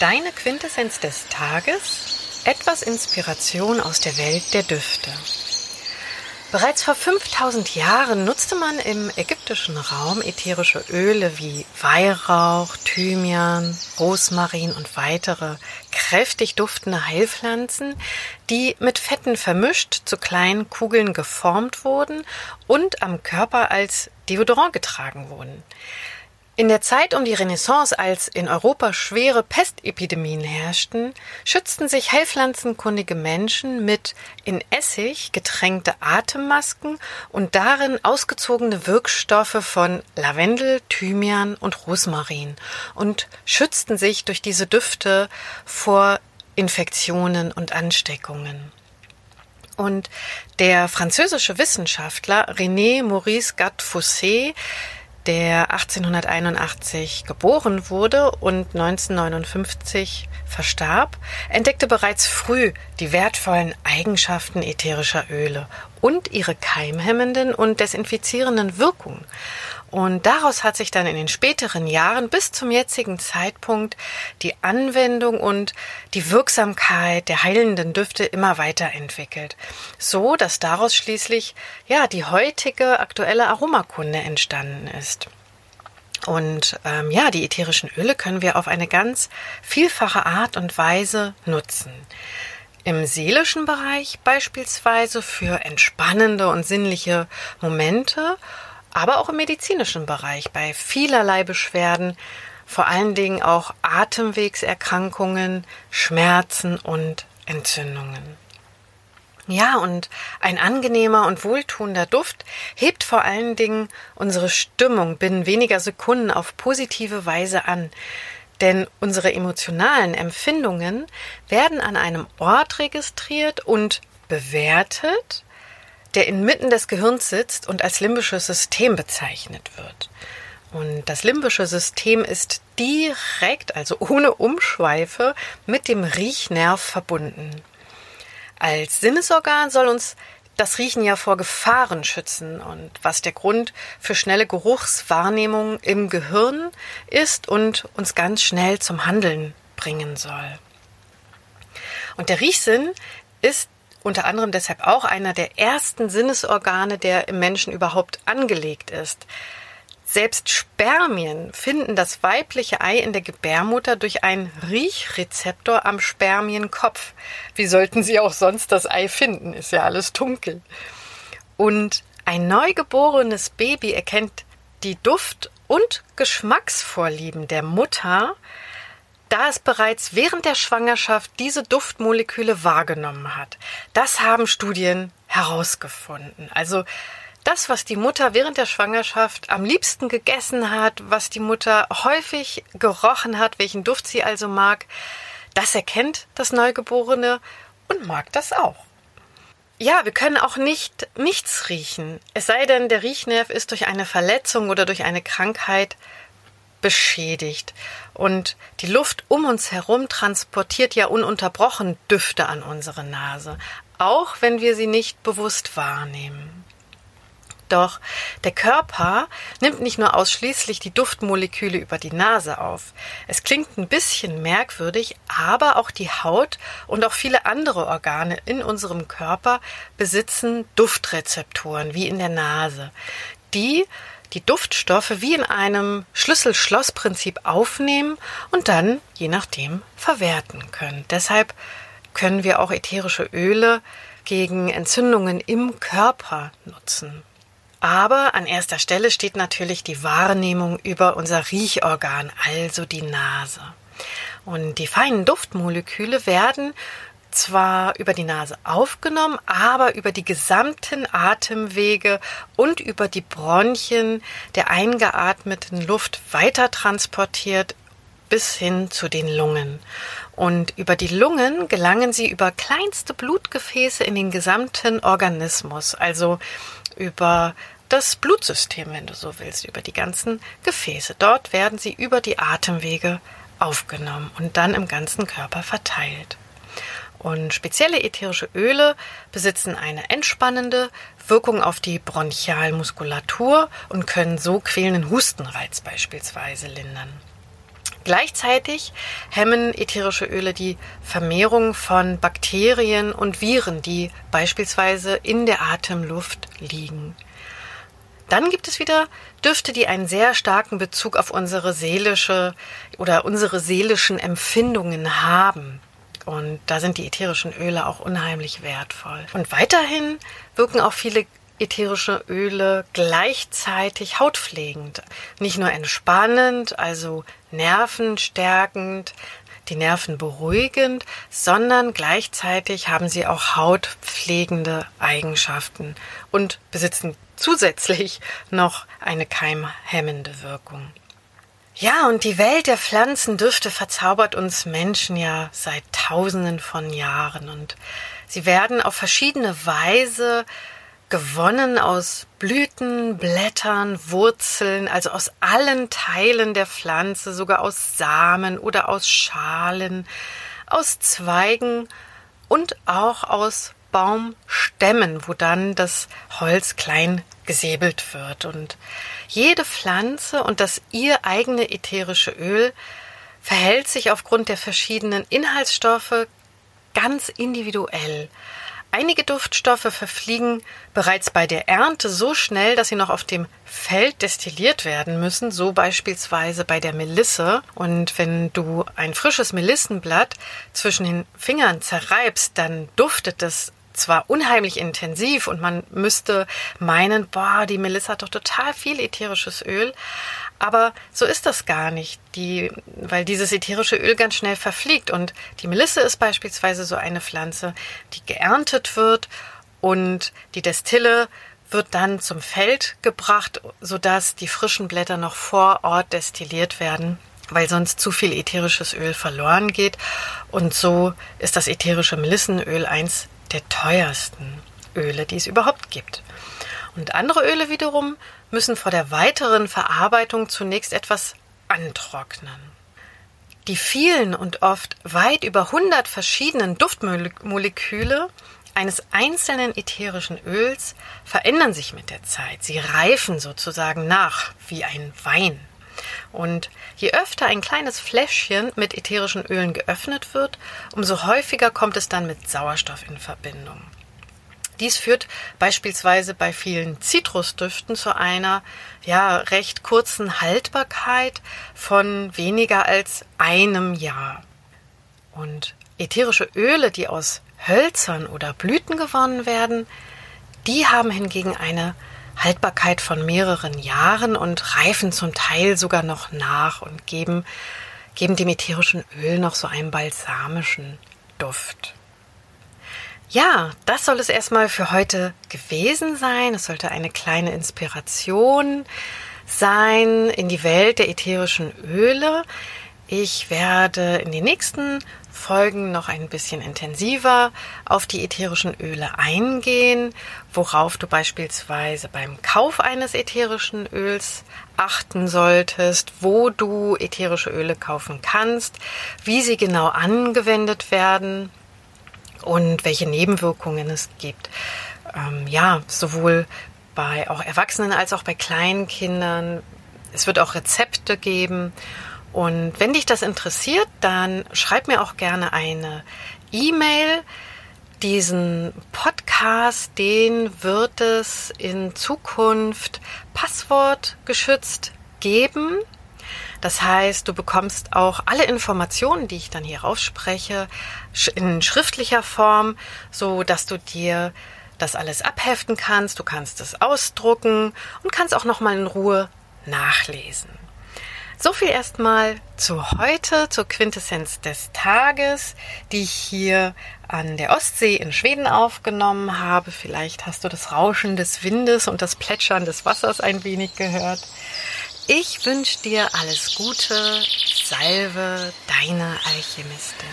Deine Quintessenz des Tages? Etwas Inspiration aus der Welt der Düfte. Bereits vor 5000 Jahren nutzte man im ägyptischen Raum ätherische Öle wie Weihrauch, Thymian, Rosmarin und weitere kräftig duftende Heilpflanzen, die mit Fetten vermischt zu kleinen Kugeln geformt wurden und am Körper als Deodorant getragen wurden. In der Zeit um die Renaissance, als in Europa schwere Pestepidemien herrschten, schützten sich heilpflanzenkundige Menschen mit in Essig getränkte Atemmasken und darin ausgezogene Wirkstoffe von Lavendel, Thymian und Rosmarin und schützten sich durch diese Düfte vor Infektionen und Ansteckungen. Und der französische Wissenschaftler René Maurice Gattefossé der 1881 geboren wurde und 1959 verstarb, entdeckte bereits früh die wertvollen Eigenschaften ätherischer Öle und ihre keimhemmenden und desinfizierenden Wirkungen und daraus hat sich dann in den späteren Jahren bis zum jetzigen Zeitpunkt die Anwendung und die Wirksamkeit der heilenden Düfte immer weiterentwickelt. So, dass daraus schließlich, ja, die heutige aktuelle Aromakunde entstanden ist. Und ähm, ja, die ätherischen Öle können wir auf eine ganz vielfache Art und Weise nutzen. Im seelischen Bereich beispielsweise für entspannende und sinnliche Momente aber auch im medizinischen Bereich bei vielerlei Beschwerden, vor allen Dingen auch Atemwegserkrankungen, Schmerzen und Entzündungen. Ja, und ein angenehmer und wohltuender Duft hebt vor allen Dingen unsere Stimmung binnen weniger Sekunden auf positive Weise an. Denn unsere emotionalen Empfindungen werden an einem Ort registriert und bewertet, der inmitten des Gehirns sitzt und als limbisches System bezeichnet wird. Und das limbische System ist direkt, also ohne Umschweife, mit dem Riechnerv verbunden. Als Sinnesorgan soll uns das Riechen ja vor Gefahren schützen und was der Grund für schnelle Geruchswahrnehmung im Gehirn ist und uns ganz schnell zum Handeln bringen soll. Und der Riechsinn ist unter anderem deshalb auch einer der ersten Sinnesorgane, der im Menschen überhaupt angelegt ist. Selbst Spermien finden das weibliche Ei in der Gebärmutter durch einen Riechrezeptor am Spermienkopf. Wie sollten sie auch sonst das Ei finden? Ist ja alles dunkel. Und ein neugeborenes Baby erkennt die Duft- und Geschmacksvorlieben der Mutter da es bereits während der Schwangerschaft diese Duftmoleküle wahrgenommen hat. Das haben Studien herausgefunden. Also das, was die Mutter während der Schwangerschaft am liebsten gegessen hat, was die Mutter häufig gerochen hat, welchen Duft sie also mag, das erkennt das Neugeborene und mag das auch. Ja, wir können auch nicht nichts riechen. Es sei denn, der Riechnerv ist durch eine Verletzung oder durch eine Krankheit beschädigt. Und die Luft um uns herum transportiert ja ununterbrochen Düfte an unsere Nase, auch wenn wir sie nicht bewusst wahrnehmen. Doch der Körper nimmt nicht nur ausschließlich die Duftmoleküle über die Nase auf. Es klingt ein bisschen merkwürdig, aber auch die Haut und auch viele andere Organe in unserem Körper besitzen Duftrezeptoren, wie in der Nase. Die die Duftstoffe wie in einem Schlüssel-Schloss-Prinzip aufnehmen und dann, je nachdem, verwerten können. Deshalb können wir auch ätherische Öle gegen Entzündungen im Körper nutzen. Aber an erster Stelle steht natürlich die Wahrnehmung über unser Riechorgan, also die Nase. Und die feinen Duftmoleküle werden zwar über die Nase aufgenommen, aber über die gesamten Atemwege und über die Bronchien der eingeatmeten Luft weiter transportiert bis hin zu den Lungen. Und über die Lungen gelangen sie über kleinste Blutgefäße in den gesamten Organismus, also über das Blutsystem, wenn du so willst, über die ganzen Gefäße. Dort werden sie über die Atemwege aufgenommen und dann im ganzen Körper verteilt. Und spezielle ätherische Öle besitzen eine entspannende Wirkung auf die Bronchialmuskulatur und können so quälenden Hustenreiz beispielsweise lindern. Gleichzeitig hemmen ätherische Öle die Vermehrung von Bakterien und Viren, die beispielsweise in der Atemluft liegen. Dann gibt es wieder Düfte, die einen sehr starken Bezug auf unsere seelische oder unsere seelischen Empfindungen haben. Und da sind die ätherischen Öle auch unheimlich wertvoll. Und weiterhin wirken auch viele ätherische Öle gleichzeitig hautpflegend. Nicht nur entspannend, also nervenstärkend, die Nerven beruhigend, sondern gleichzeitig haben sie auch hautpflegende Eigenschaften und besitzen zusätzlich noch eine keimhemmende Wirkung. Ja, und die Welt der Pflanzendüfte verzaubert uns Menschen ja seit tausenden von Jahren. Und sie werden auf verschiedene Weise gewonnen aus Blüten, Blättern, Wurzeln, also aus allen Teilen der Pflanze, sogar aus Samen oder aus Schalen, aus Zweigen und auch aus Baumstämmen, wo dann das Holz klein gesäbelt wird. Und jede Pflanze und das ihr eigene ätherische Öl verhält sich aufgrund der verschiedenen Inhaltsstoffe ganz individuell. Einige Duftstoffe verfliegen bereits bei der Ernte so schnell, dass sie noch auf dem Feld destilliert werden müssen, so beispielsweise bei der Melisse. Und wenn du ein frisches Melissenblatt zwischen den Fingern zerreibst, dann duftet es zwar unheimlich intensiv und man müsste meinen, boah, die Melissa hat doch total viel ätherisches Öl, aber so ist das gar nicht, die, weil dieses ätherische Öl ganz schnell verfliegt. Und die Melisse ist beispielsweise so eine Pflanze, die geerntet wird und die Destille wird dann zum Feld gebracht, sodass die frischen Blätter noch vor Ort destilliert werden, weil sonst zu viel ätherisches Öl verloren geht. Und so ist das ätherische Melissenöl eins der teuersten Öle, die es überhaupt gibt. Und andere Öle wiederum müssen vor der weiteren Verarbeitung zunächst etwas antrocknen. Die vielen und oft weit über 100 verschiedenen Duftmoleküle eines einzelnen ätherischen Öls verändern sich mit der Zeit. Sie reifen sozusagen nach wie ein Wein. Und je öfter ein kleines Fläschchen mit ätherischen Ölen geöffnet wird, umso häufiger kommt es dann mit Sauerstoff in Verbindung. Dies führt beispielsweise bei vielen Zitrusdüften zu einer ja recht kurzen Haltbarkeit von weniger als einem Jahr. Und ätherische Öle, die aus Hölzern oder Blüten gewonnen werden, die haben hingegen eine Haltbarkeit von mehreren Jahren und reifen zum Teil sogar noch nach und geben, geben dem ätherischen Öl noch so einen balsamischen Duft. Ja, das soll es erstmal für heute gewesen sein. Es sollte eine kleine Inspiration sein in die Welt der ätherischen Öle. Ich werde in den nächsten Folgen noch ein bisschen intensiver auf die ätherischen Öle eingehen, worauf du beispielsweise beim Kauf eines ätherischen Öls achten solltest, wo du ätherische Öle kaufen kannst, wie sie genau angewendet werden und welche Nebenwirkungen es gibt. Ähm, ja, sowohl bei auch Erwachsenen als auch bei kleinen Kindern. Es wird auch Rezepte geben. Und wenn dich das interessiert, dann schreib mir auch gerne eine E-Mail. Diesen Podcast, den wird es in Zukunft passwortgeschützt geben. Das heißt, du bekommst auch alle Informationen, die ich dann hier rausspreche, in schriftlicher Form, so dass du dir das alles abheften kannst. Du kannst es ausdrucken und kannst auch noch mal in Ruhe nachlesen. So viel erstmal zu heute, zur Quintessenz des Tages, die ich hier an der Ostsee in Schweden aufgenommen habe. Vielleicht hast du das Rauschen des Windes und das Plätschern des Wassers ein wenig gehört. Ich wünsche dir alles Gute. Salve, deine Alchemistin.